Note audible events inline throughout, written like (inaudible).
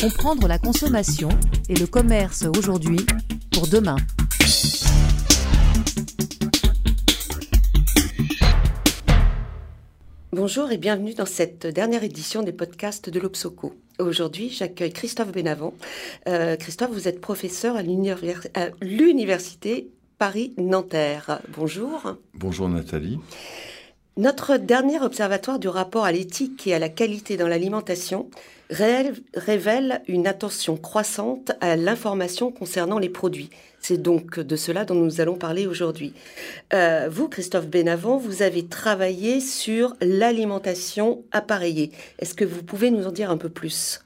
Comprendre la consommation et le commerce aujourd'hui pour demain. Bonjour et bienvenue dans cette dernière édition des podcasts de l'Obsoco. Aujourd'hui, j'accueille Christophe Benavent. Euh, Christophe, vous êtes professeur à l'Université Paris-Nanterre. Bonjour. Bonjour Nathalie. Notre dernier observatoire du rapport à l'éthique et à la qualité dans l'alimentation révèle une attention croissante à l'information concernant les produits. C'est donc de cela dont nous allons parler aujourd'hui. Euh, vous, Christophe Benavent, vous avez travaillé sur l'alimentation appareillée. Est-ce que vous pouvez nous en dire un peu plus?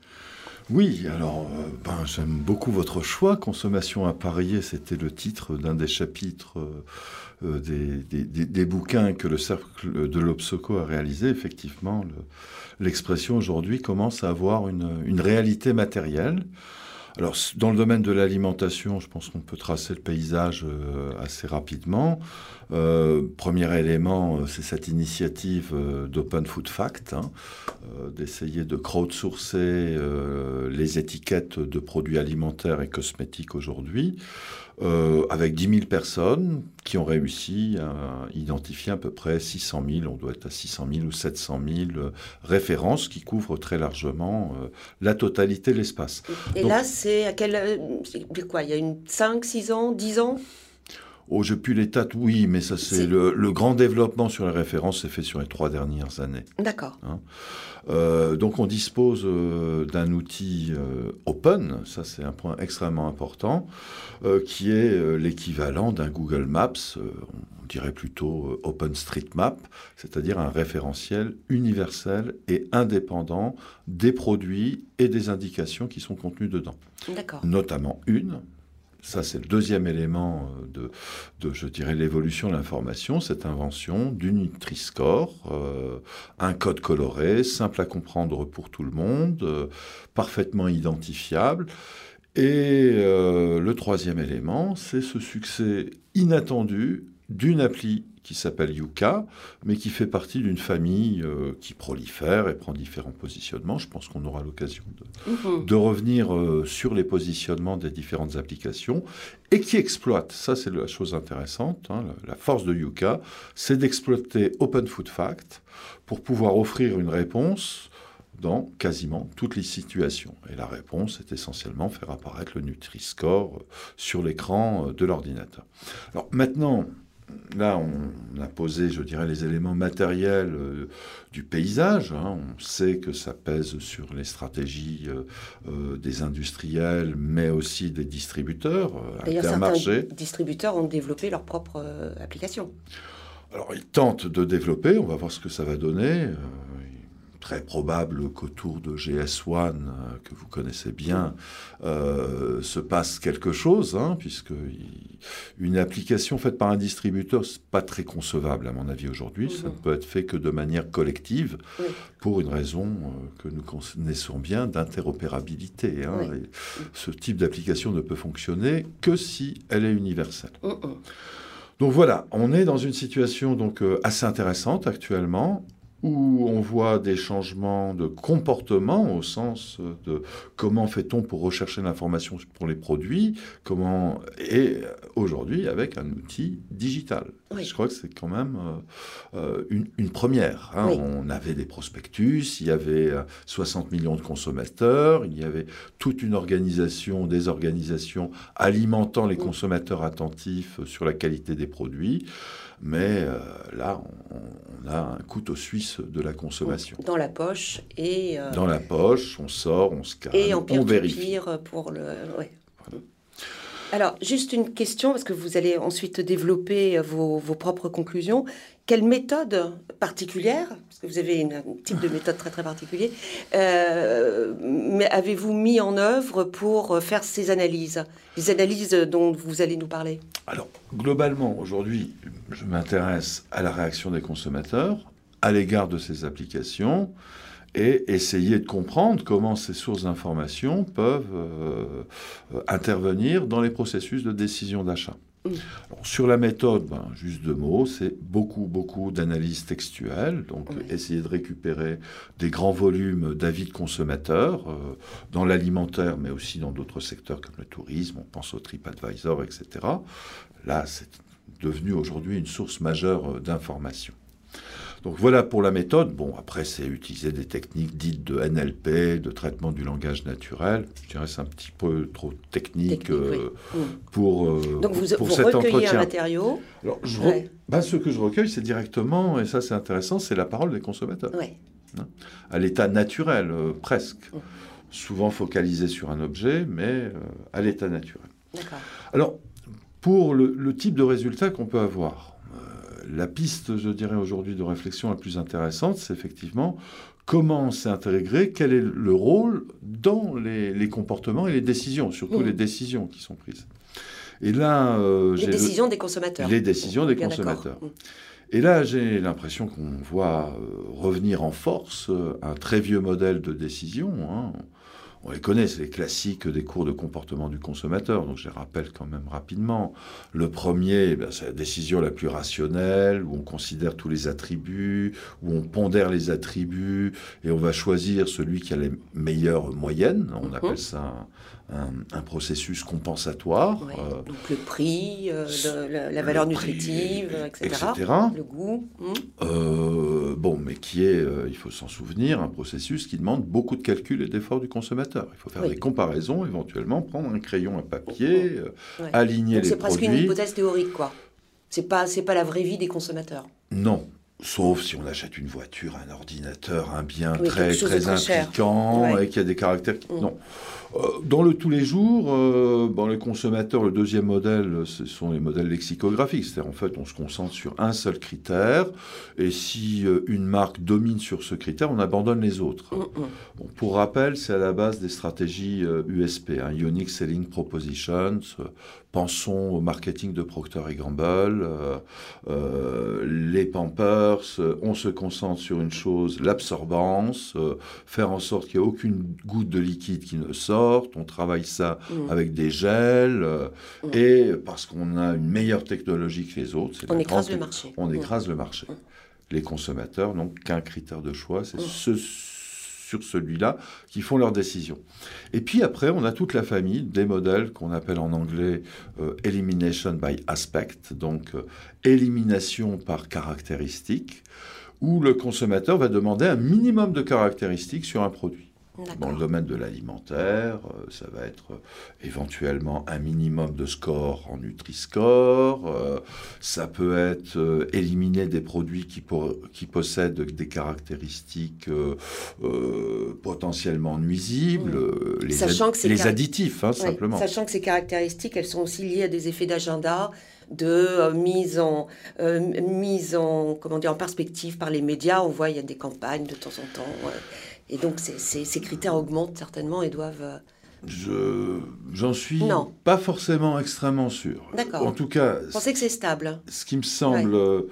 Oui, alors euh, ben, j'aime beaucoup votre choix. Consommation appareillée, c'était le titre d'un des chapitres euh, des, bouquins que le Cercle de l'Obsoco a réalisé. Effectivement, l'expression aujourd'hui commence à avoir une réalité matérielle. Alors, dans le domaine de l'alimentation, je pense qu'on peut tracer le paysage euh, assez rapidement. Euh, premier élément, euh, c'est cette initiative d'Open Food Fact, hein, d'essayer de crowdsourcer les étiquettes de produits alimentaires et cosmétiques aujourd'hui. Euh, avec 10 000 personnes qui ont réussi à identifier à peu près 600 000, on doit être à 600 000 ou 700 000 euh, références qui couvrent très largement euh, la totalité de l'espace. Et là, c'est à quel... quoi Il y a une 5, 6 ans, 10 ans? Oh, je plus les dates, oui, mais ça c'est le, grand développement sur les références s'est fait sur les trois dernières années. D'accord. Hein. Euh, donc on dispose euh, d'un outil euh, open, ça c'est un point extrêmement important, qui est l'équivalent d'un Google Maps, on dirait plutôt OpenStreetMap, c'est-à-dire un référentiel universel et indépendant des produits et des indications qui sont contenus dedans. D'accord. Notamment une, ça, c'est le deuxième élément euh, de, je dirais, l'évolution de l'information, cette invention du Nutri-Score, euh, un code coloré, simple à comprendre pour tout le monde, euh, parfaitement identifiable. Et le troisième élément, c'est ce succès inattendu d'une appli qui s'appelle Yuka, mais qui fait partie d'une famille euh, qui prolifère et prend différents positionnements. Je pense qu'on aura l'occasion de, mhm. de, revenir euh, sur les positionnements des différentes applications et qui exploite, ça c'est la chose intéressante, hein, la, force de Yuka, c'est d'exploiter Open Food Fact pour pouvoir offrir une réponse dans quasiment toutes les situations. Et la réponse est essentiellement faire apparaître le Nutri-Score euh, sur l'écran de l'ordinateur. Alors maintenant, là, on a posé, je dirais, les éléments matériels euh, du paysage. Hein. On sait que ça pèse sur les stratégies euh, euh, des industriels, mais aussi des distributeurs. D'ailleurs, certains distributeurs ont développé leur propre application. Alors, ils tentent de développer. On va voir ce que ça va donner très probable qu'autour de GS1, euh, que vous connaissez bien, euh, se passe quelque chose, hein, puisque une application faite par un distributeur, c'est pas très concevable à mon avis aujourd'hui. Ça ne peut être fait que de manière collective, pour une raison euh, que nous connaissons bien d'interopérabilité. Hein, ce type d'application ne peut fonctionner que si elle est universelle. Donc voilà, on est dans une situation donc assez intéressante actuellement où on voit des changements de comportement au sens de comment fait-on pour rechercher l'information pour les produits, comment et aujourd'hui avec un outil digital. Je crois que c'est quand même euh, euh, une, première. Hein. On avait des prospectus, il y avait 60 euh, millions de consommateurs, il y avait toute une organisation, des organisations alimentant les consommateurs attentifs sur la qualité des produits. Mais là, on, a un couteau suisse de la consommation. Dans la poche et... Dans la poche, on sort, on scanne, et en on vérifie. pour le... Alors, juste une question, parce que vous allez ensuite développer vos, propres conclusions. Quelle méthode particulière, parce que vous avez un type de méthode très très particulier, euh, avez-vous mis en œuvre pour faire ces analyses, les analyses dont vous allez nous parler? Alors, globalement, aujourd'hui, je m'intéresse à la réaction des consommateurs à l'égard de ces applications et essayer de comprendre comment ces sources d'information peuvent euh, intervenir dans les processus de décision d'achat. Sur la méthode, ben, juste deux mots, c'est beaucoup, beaucoup d'analyses textuelles, donc essayer de récupérer des grands volumes d'avis de consommateurs euh, dans l'alimentaire, mais aussi dans d'autres secteurs comme le tourisme, on pense au TripAdvisor, etc. Là, c'est devenu aujourd'hui une source majeure euh, d'informations. Donc voilà pour la méthode. Bon, après, c'est utiliser des techniques dites de NLP, de traitement du langage naturel. Je dirais c'est un petit peu trop technique, euh, mm. pour, euh, Donc vous, pour cet recueillez un matériau Alors, ben, ce que je recueille, c'est directement, et ça c'est intéressant, c'est la parole des consommateurs. Hein, à l'état naturel, euh, presque. Mm. Souvent focalisé sur un objet, mais à l'état naturel. Alors, pour le type de résultat qu'on peut avoir, la piste, je dirais aujourd'hui, de réflexion la plus intéressante, c'est effectivement comment c'est intégré, quel est le rôle dans les, comportements et les décisions, surtout mmh. les décisions qui sont prises. Et là, euh, les décisions des consommateurs. Les décisions des consommateurs. Mmh. Et là, j'ai l'impression qu'on voit euh, revenir en force euh, un très vieux modèle de décision. Hein on les connaît, c'est les classiques des cours de comportement du consommateur, donc je les rappelle quand même rapidement. Le premier, eh c'est la décision la plus rationnelle, où on considère tous les attributs, où on pondère les attributs, et on va choisir celui qui a les meilleures moyennes. On mhm. appelle ça un, processus compensatoire. Euh, donc le prix, euh, la, valeur nutritive, etc., Le goût. Hmm. Euh, bon, mais qui est, il faut s'en souvenir, un processus qui demande beaucoup de calculs et d'efforts du consommateur. Il faut faire des comparaisons, éventuellement prendre un crayon, un papier, aligner donc les produits. C'est presque une hypothèse théorique, quoi. C'est pas, c'est pas la vraie vie des consommateurs. Non, Sauf si on achète une voiture, un ordinateur, un bien très très impliquant et qui a des caractères. Mm. Non. Euh, dans le tous les jours, euh, bon, les consommateurs, le deuxième modèle, ce sont les modèles lexicographiques. C'est-à-dire, en fait, on se concentre sur un seul critère. Et si euh, une marque domine sur ce critère, on abandonne les autres. Mm, mm. Bon, pour rappel, c'est à la base des stratégies USP, hein, Unique Selling Propositions. Pensons au marketing de Procter Gamble, les Pampers euh, on se concentre sur une chose, l'absorbance, euh, faire en sorte qu'il n'y ait aucune goutte de liquide qui ne sorte, on travaille ça mm. avec des gels, euh, mm. et parce qu'on a une meilleure technologie que les autres, on écrase le marché. On mm. écrase le marché. Les consommateurs n'ont qu'un critère de choix, c'est ce sur celui-là qui font leurs décisions. Et puis après, on a toute la famille des modèles qu'on appelle en anglais euh, elimination by aspect, donc euh, élimination par caractéristique, où le consommateur va demander un minimum de caractéristiques sur un produit. Dans le domaine de l'alimentaire, euh, ça va être euh, éventuellement un minimum de score en Nutri-Score. Euh, ça peut être éliminer des produits qui, qui possèdent des caractéristiques potentiellement nuisibles, les, les additifs, hein, simplement. Sachant que ces caractéristiques, elles sont aussi liées à des effets d'agenda de mise en mise en comment dire en perspective par les médias. On voit il y a des campagnes de temps en temps. Et donc ces critères augmentent certainement et doivent... Euh, Je j'en suis pas forcément extrêmement sûr. D'accord. En tout cas, vous pensez que c'est stable Ce qui me semble, euh,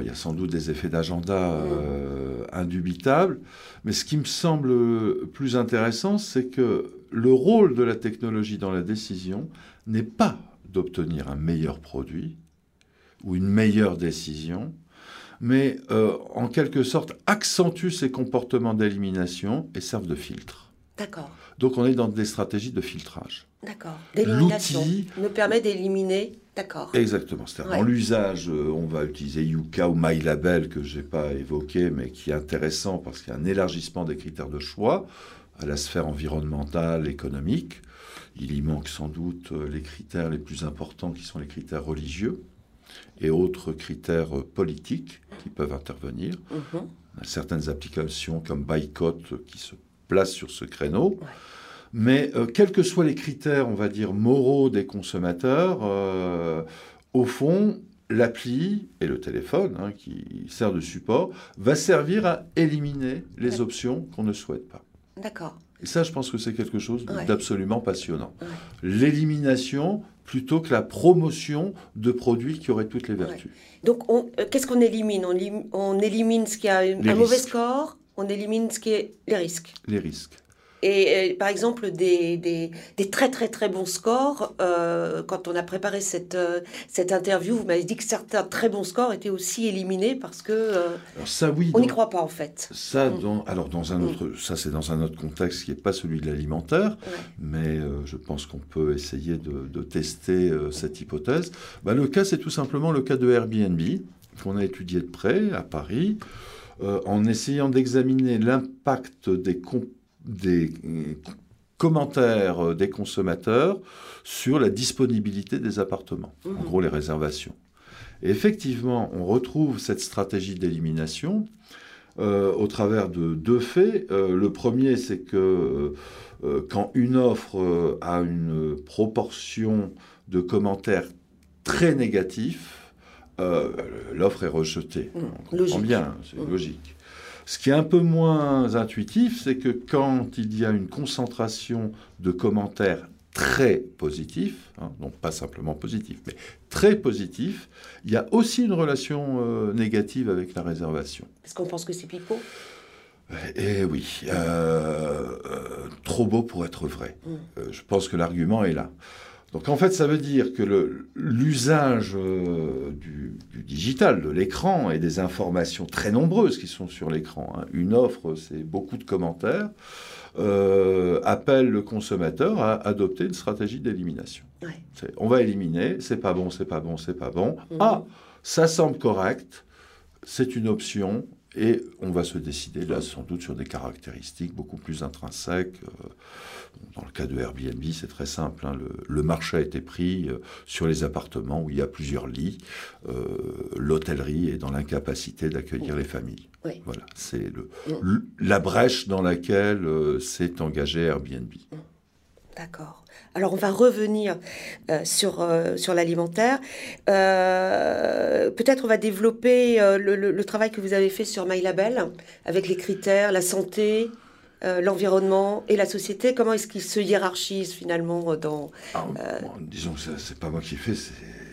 il y a sans doute des effets d'agenda mm. euh, indubitables, mais ce qui me semble plus intéressant, c'est que le rôle de la technologie dans la décision n'est pas d'obtenir un meilleur produit ou une meilleure décision, mais euh, en quelque sorte accentuent ces comportements d'élimination et servent de filtre. D'accord. Donc on est dans des stratégies de filtrage. D'accord. D'élimination. nous permet d'éliminer. D'accord. Exactement. C'est-à-dire dans l'usage, euh, on va utiliser Yuka ou MyLabel que je n'ai pas évoqué, mais qui est intéressant parce qu'il y a un élargissement des critères de choix à la sphère environnementale, économique. Il y manque sans doute euh, les critères les plus importants qui sont les critères religieux et autres critères politiques qui peuvent intervenir. Mhm. Certaines applications comme Boycott qui se placent sur ce créneau. Mais euh, quels que soient les critères, on va dire, moraux des consommateurs, euh, au fond, l'appli et le téléphone, hein, qui sert de support, va servir à éliminer les options qu'on ne souhaite pas. D'accord. Et ça, je pense que c'est quelque chose d'absolument passionnant. L'élimination plutôt que la promotion de produits qui auraient toutes les vertus. Donc, euh, qu'est-ce qu'on élimine? On, élimine ce qui a un mauvais score, on élimine ce qui est les risques. Les risques. Et, par exemple, des, des, des, très très très bons scores, euh, quand on a préparé cette, euh, cette interview, vous m'avez dit que certains très bons scores étaient aussi éliminés parce que euh, ça, oui, on n'y croit pas en fait. Ça, mm. dans, alors dans un mm. autre, ça c'est dans un autre contexte qui n'est pas celui de l'alimentaire, mais je pense qu'on peut essayer de, de tester cette hypothèse. Bah, le cas, c'est tout simplement le cas de Airbnb qu'on a étudié de près à Paris. en essayant d'examiner l'impact des, des commentaires euh, des consommateurs sur la disponibilité des appartements, en mmh. gros les réservations. Et effectivement, on retrouve cette stratégie d'élimination euh, au travers de deux faits. Euh, le premier, c'est que quand une offre a une proportion de commentaires très négatifs, l'offre est rejetée. Mmh. logique. bien, c'est mmh. logique. Ce qui est un peu moins intuitif, c'est que quand il y a une concentration de commentaires très positifs, hein, non pas simplement positifs, mais très positifs, il y a aussi une relation euh, négative avec la réservation. Est-ce qu'on pense que c'est pipeau? Eh oui, euh, euh, trop beau pour être vrai. Mm. je pense que l'argument est là. Donc en fait, ça veut dire que l'usage euh, du, digital, de l'écran et des informations très nombreuses qui sont sur l'écran, hein, une offre, c'est beaucoup de commentaires, euh, appelle le consommateur à adopter une stratégie d'élimination. On va éliminer, c'est pas bon, c'est pas bon, c'est pas bon. Mhm. Ah, ça semble correct, c'est une option, et on va se décider là sans doute sur des caractéristiques beaucoup plus intrinsèques. Euh, dans le cas de Airbnb, c'est très simple. Hein. le, marché a été pris euh, sur les appartements où il y a plusieurs lits. Euh, l'hôtellerie est dans l'incapacité d'accueillir les familles. Voilà, c'est la brèche dans laquelle s'est engagé Airbnb. D'accord. Alors on va revenir euh, sur, euh, sur l'alimentaire. Euh, peut-être on va développer le, travail que vous avez fait sur MyLabel avec les critères, la santé, l'environnement et la société. Comment est-ce qu'ils se hiérarchisent finalement dans... Ah, disons que c'est pas moi qui ai fait, c'est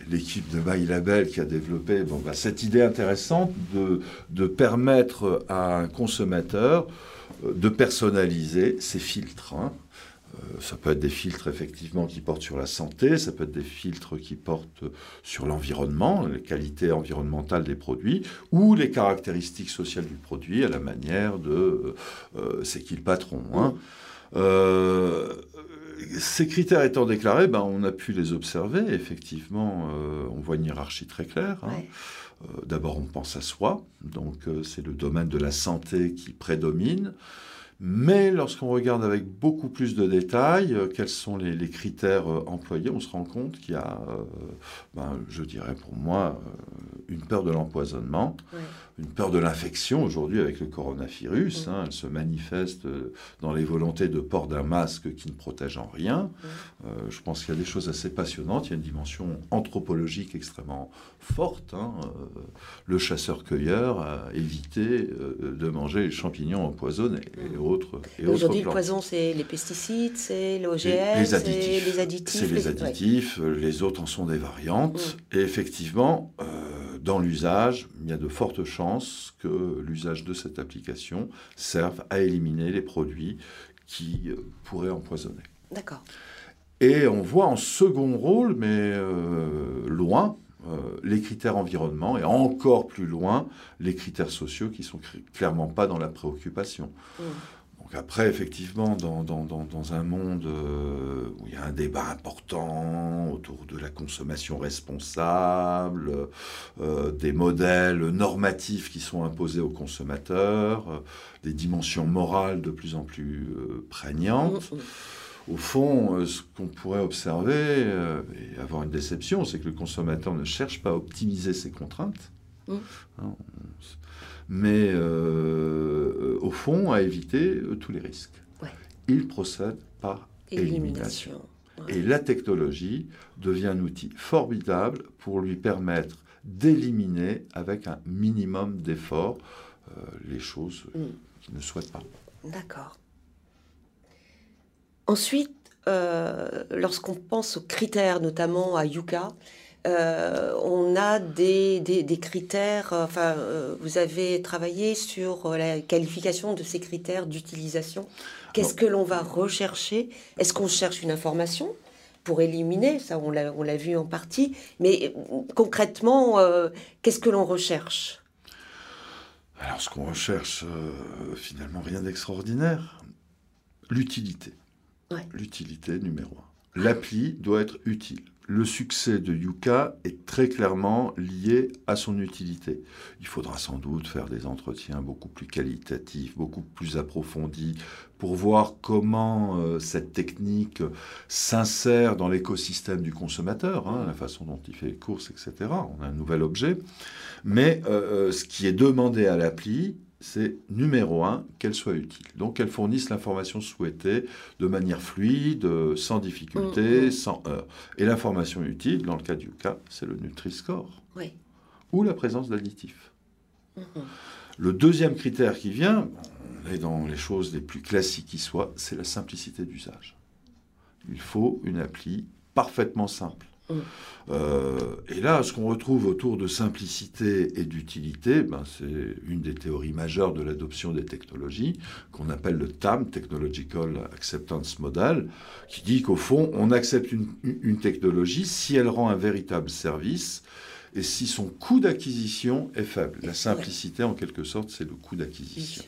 l'équipe de MyLabel qui a développé bon, bah, cette idée intéressante de, de permettre à un consommateur de personnaliser ses filtres. Hein. Euh, ça peut être des filtres effectivement qui portent sur la santé, ça peut être des filtres qui portent sur l'environnement, les qualités environnementales des produits, ou les caractéristiques sociales du produit à la manière de euh, c'est qui le patron. Hein. Euh, ces critères étant déclarés, ben, on a pu les observer. Effectivement, on voit une hiérarchie très claire. Hein. D'abord, on pense à soi, donc c'est le domaine de la santé qui prédomine. Mais lorsqu'on regarde avec beaucoup plus de détails euh, quels sont les, critères euh, employés, on se rend compte qu'il y a, euh, ben, je dirais pour moi, une peur de l'empoisonnement, une peur de l'infection aujourd'hui avec le coronavirus. Hein, elle se manifeste dans les volontés de port d'un masque qui ne protège en rien. je pense qu'il y a des choses assez passionnantes. Il y a une dimension anthropologique extrêmement forte. Hein, le chasseur-cueilleur a évité de manger les champignons empoisonnés. Et Aujourd'hui, le poison, c'est les pesticides, c'est l'OGM, les, additifs. les additifs. C'est les, additifs, euh, les autres en sont des variantes. Mm. Et effectivement, euh, dans l'usage, il y a de fortes chances que l'usage de cette application serve à éliminer les produits qui euh, pourraient empoisonner. D'accord. Et on voit en second rôle, mais loin, les critères environnement et encore plus loin les critères sociaux qui sont clairement pas dans la préoccupation. Mm. Donc après, effectivement, dans, dans, dans, un monde euh, où il y a un débat important autour de la consommation responsable, euh, des modèles normatifs qui sont imposés aux consommateurs, euh, des dimensions morales de plus en plus prégnantes, mm, mm. au fond, ce qu'on pourrait observer et avoir une déception, c'est que le consommateur ne cherche pas à optimiser ses contraintes. Hein, mais euh, au fond, à éviter euh, tous les risques. Il procède par élimination. Et la technologie devient un outil formidable pour lui permettre d'éliminer avec un minimum d'effort euh, les choses mm. qu'il ne souhaite pas. D'accord. Ensuite, lorsqu'on pense aux critères, notamment à Yuka, on a des, des, critères, enfin, vous avez travaillé sur la qualification de ces critères d'utilisation. Qu'est-ce que l'on va rechercher? Est-ce qu'on cherche une information pour éliminer, ça on l'a vu en partie, mais concrètement, qu'est-ce que l'on recherche? Alors ce qu'on recherche, finalement, rien d'extraordinaire. L'utilité. L'utilité numéro un. L'appli doit être utile. Le succès de Yuka est très clairement lié à son utilité. Il faudra sans doute faire des entretiens beaucoup plus qualitatifs, beaucoup plus approfondis, pour voir comment euh, cette technique s'insère dans l'écosystème du consommateur, hein, la façon dont il fait les courses, etc. On a un nouvel objet. Mais euh, euh, ce qui est demandé à l'appli, c'est numéro un, qu'elle soit utile. Donc qu'elle fournisse l'information souhaitée de manière fluide, sans difficulté, mm, mm. sans heurts. Et l'information utile, dans le cas du cas, c'est le Nutri-Score. Ou la présence d'additifs. Mm, le deuxième critère qui vient, on est dans les choses les plus classiques qui soient, c'est la simplicité d'usage. Il faut une appli parfaitement simple. Euh, et là, ce qu'on retrouve autour de simplicité et d'utilité, ben, c'est une des théories majeures de l'adoption des technologies, qu'on appelle le TAM, Technological Acceptance Model, qui dit qu'au fond, on accepte une, une, technologie si elle rend un véritable service et si son coût d'acquisition est faible. La simplicité, en quelque sorte, c'est le coût d'acquisition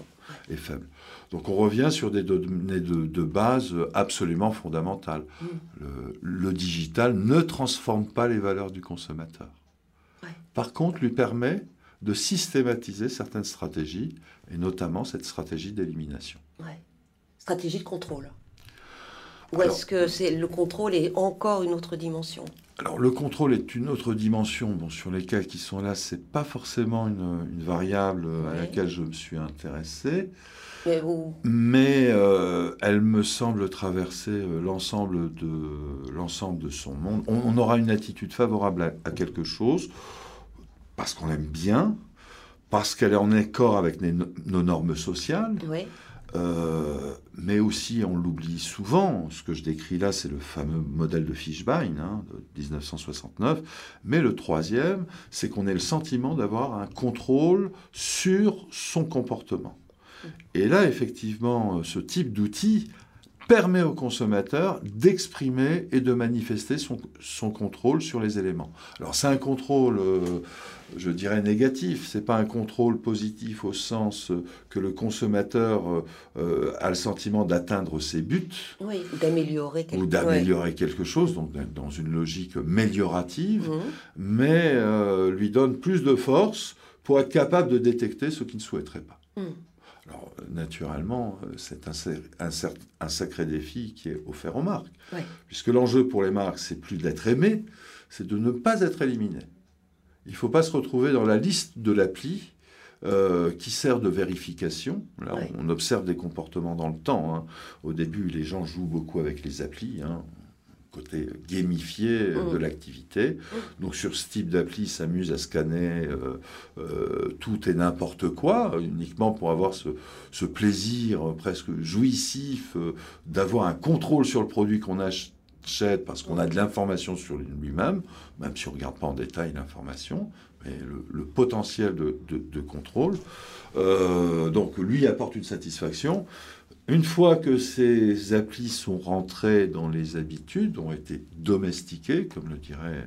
est faible. Donc on revient sur des données de, base absolument fondamentales. Mm. Le, digital ne transforme pas les valeurs du consommateur. Par contre, lui permet de systématiser certaines stratégies, et notamment cette stratégie d'élimination. Stratégie de contrôle. Ou est-ce que c'est le contrôle est encore une autre dimension? Alors le contrôle est une autre dimension. Bon, sur les cas qui sont là, c'est pas forcément une, variable à laquelle je me suis intéressé. Mais, euh, elle me semble traverser euh, l'ensemble de l'ensemble de son monde. On, aura une attitude favorable à, quelque chose parce qu'on l'aime bien, parce qu'elle est en accord avec nos normes sociales. Euh, mais aussi, on l'oublie souvent, ce que je décris là, c'est le fameux modèle de Fishbein hein, de 1969. Mais le troisième, c'est qu'on ait le sentiment d'avoir un contrôle sur son comportement. Et là, effectivement, ce type d'outil permet au consommateur d'exprimer et de manifester son, contrôle sur les éléments. Alors c'est un contrôle, euh, je dirais, négatif, c'est pas un contrôle positif au sens que le consommateur euh, a le sentiment d'atteindre ses buts. Oui, d'améliorer quelque, ou d'améliorer quelque chose, donc dans une logique améliorative, mmh. mais euh, lui donne plus de force pour être capable de détecter ce qu'il ne souhaiterait pas. Mmh. Alors, naturellement, euh, c'est un, sacré défi qui est offert aux marques. Puisque l'enjeu pour les marques, c'est plus d'être aimé, c'est de ne pas être éliminé. Il ne faut pas se retrouver dans la liste de l'appli euh, qui sert de vérification. Là, on observe des comportements dans le temps. Hein. Au début, les gens jouent beaucoup avec les applis. Hein côté gamifié euh, de mmh. l'activité. Mmh. Donc sur ce type d'appli, s'amuse à scanner euh, euh, tout et n'importe quoi, uniquement pour avoir ce, ce plaisir presque jouissif d'avoir un contrôle sur le produit qu'on achète parce qu'on a de l'information sur lui-même, même si on ne regarde pas en détail l'information, mais le, potentiel de, de, de contrôle. donc lui apporte une satisfaction. Une fois que ces applis sont rentrées dans les habitudes, ont été domestiquées, comme le dirait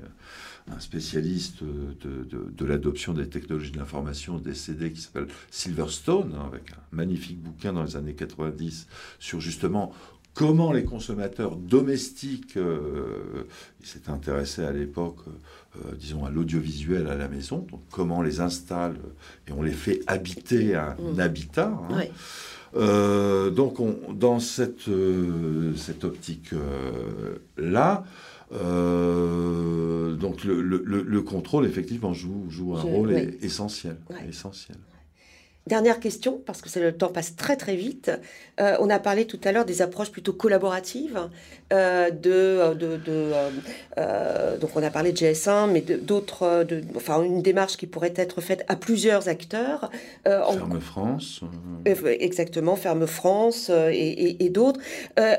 un spécialiste de, l'adoption des technologies de l'information décédé qui s'appelle Silverstone, hein, avec un magnifique bouquin dans les années 90 sur justement comment les consommateurs domestiques, euh, il s'est intéressé à l'époque, euh, disons, à l'audiovisuel à la maison, donc comment on les installe et on les fait habiter un mmh. habitat. Hein. Euh, donc, dans cette, euh, cette optique-là, euh, donc le, contrôle, effectivement, joue, joue un rôle essentiel. essentiel. Dernière question, parce que le temps passe très très vite. Euh, on a parlé tout à l'heure des approches plutôt collaboratives. Euh, de, euh, de, donc on a parlé de GS1, mais d'autres, enfin une démarche qui pourrait être faite à plusieurs acteurs. Ferme France. exactement, Ferme France et, et d'autres.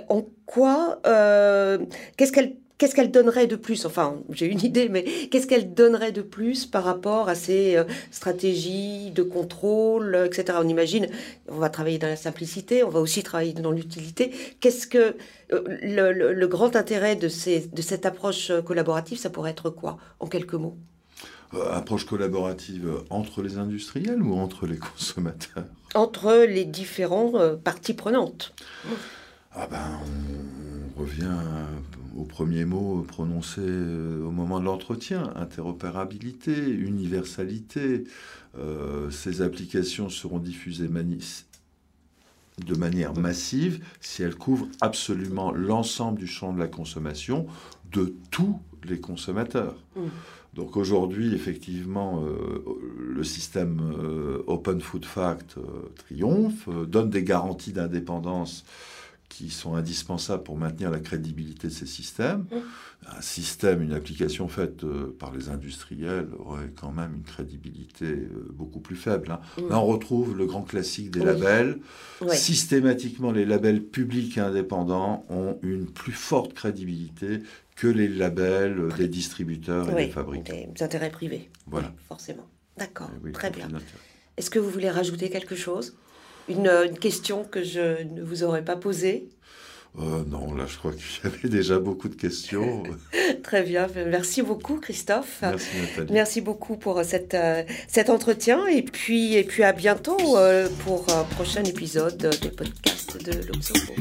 en quoi, qu'est-ce qu'elle qu'est-ce qu'elle donnerait de plus? Enfin, j'ai une idée, mais qu'est-ce qu'elle donnerait de plus par rapport à ces euh, stratégies de contrôle, etc. On imagine, on va travailler dans la simplicité, on va aussi travailler dans l'utilité. Qu'est-ce que euh, le, grand intérêt de, ces, de cette approche collaborative, ça pourrait être quoi, en quelques mots? Approche collaborative entre les industriels ou entre les (laughs) consommateurs? Entre les différentes parties prenantes. Ah ben, on revient au premier mot prononcé euh, au moment de l'entretien, interopérabilité, universalité. Euh, ces applications seront diffusées de manière massive si elles couvrent absolument l'ensemble du champ de la consommation de tous les consommateurs. Mmh. Donc aujourd'hui, effectivement, euh, le système Open Food Fact triomphe, donne des garanties d'indépendance qui sont indispensables pour maintenir la crédibilité de ces systèmes. Un système, une application faite euh, par les industriels aurait quand même une crédibilité euh, beaucoup plus faible. Hein. Là, on retrouve le grand classique des labels. Systématiquement, les labels publics et indépendants ont une plus forte crédibilité que les labels euh, des distributeurs et des fabricants. Des intérêts privés. Voilà. forcément. D'accord. Eh Très bien. Est-ce que vous voulez rajouter quelque chose? Une, question que je ne vous aurais pas posée euh, non, là, je crois qu'il y avait déjà beaucoup de questions. (laughs) Très bien. Merci beaucoup, Christophe. Merci, Nathalie. Merci beaucoup pour cette, euh, cet entretien. Et puis, et puis à bientôt euh, pour un prochain épisode des podcasts de l'Observo.